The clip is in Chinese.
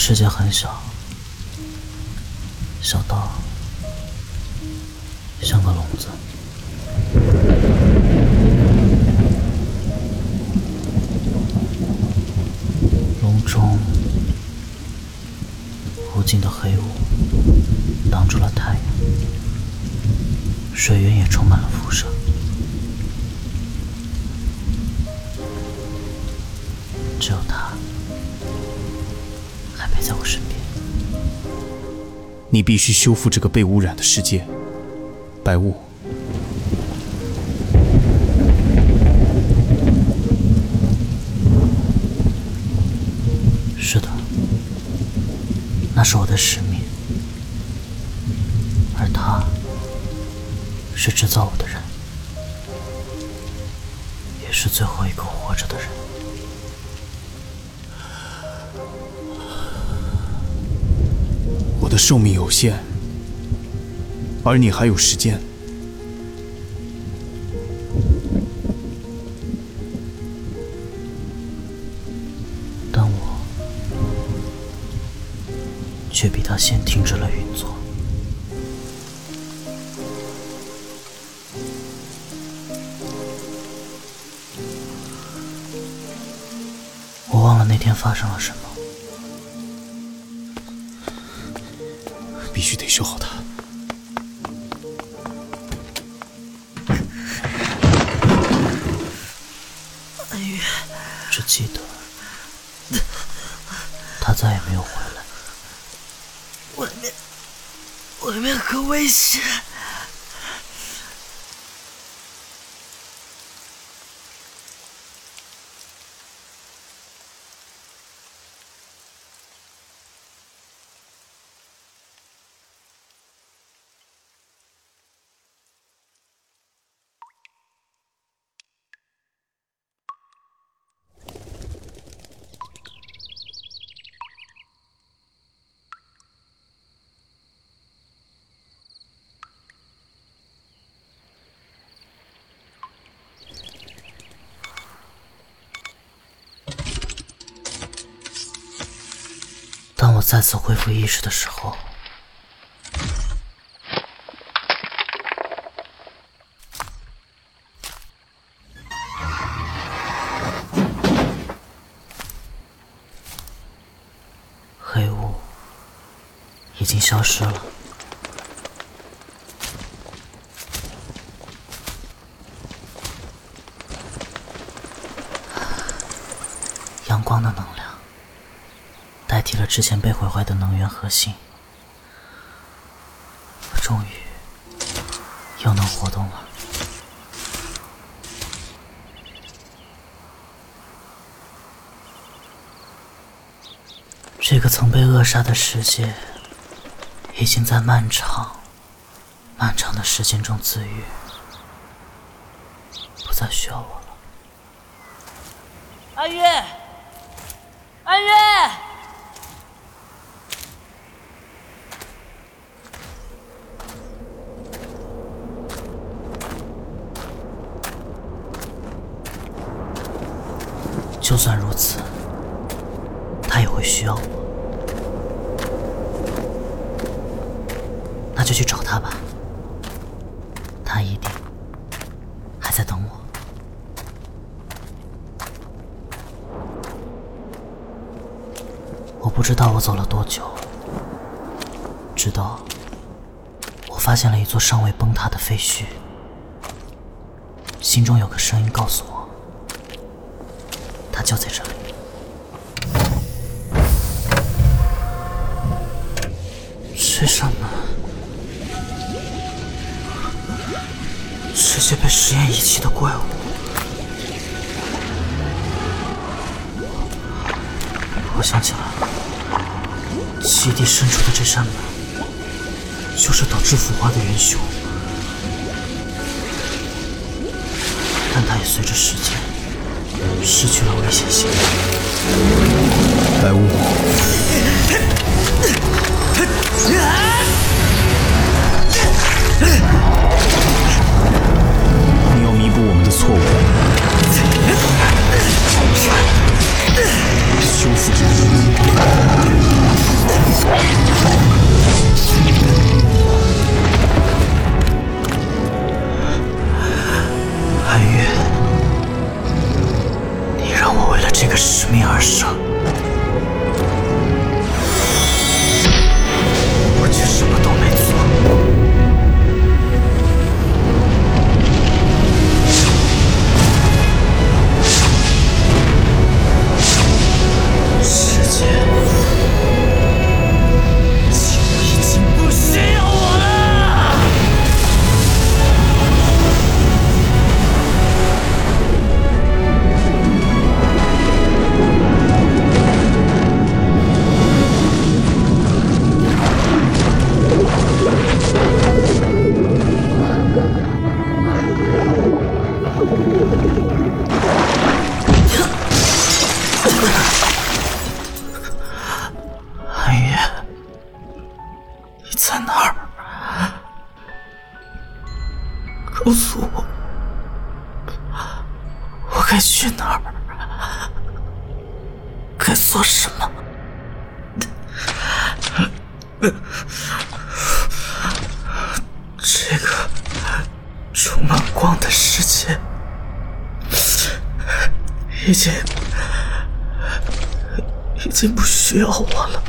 世界很小，小到像个笼子。笼中无尽的黑雾挡住了太阳，水源也充满了辐射。你必须修复这个被污染的世界，白雾。是的，那是我的使命，而他是制造我的人，也是最后一个活着的人。寿命有限，而你还有时间。但我却比他先停止了运作。我忘了那天发生了什么。必须得修好它。恩月，只记得他再也没有回来。外面，外面很危险。再次恢复意识的时候，黑雾已经消失了。阳光的能量。提了之前被毁坏的能源核心，我终于又能活动了。这个曾被扼杀的世界，已经在漫长、漫长的时间中自愈，不再需要我了。阿月，阿月。就算如此，他也会需要我。那就去找他吧，他一定还在等我。我不知道我走了多久，直到我发现了一座尚未崩塌的废墟，心中有个声音告诉我。就在这里。这扇门，这些被实验遗弃的怪物。我想起来了，基地深处的这扇门，就是导致腐化的元凶，但它也随着时间。失去了危险性。白雾，使命而生在哪儿？告诉我我该去哪儿？该做什么？这个充满光的世界已经已经不需要我了。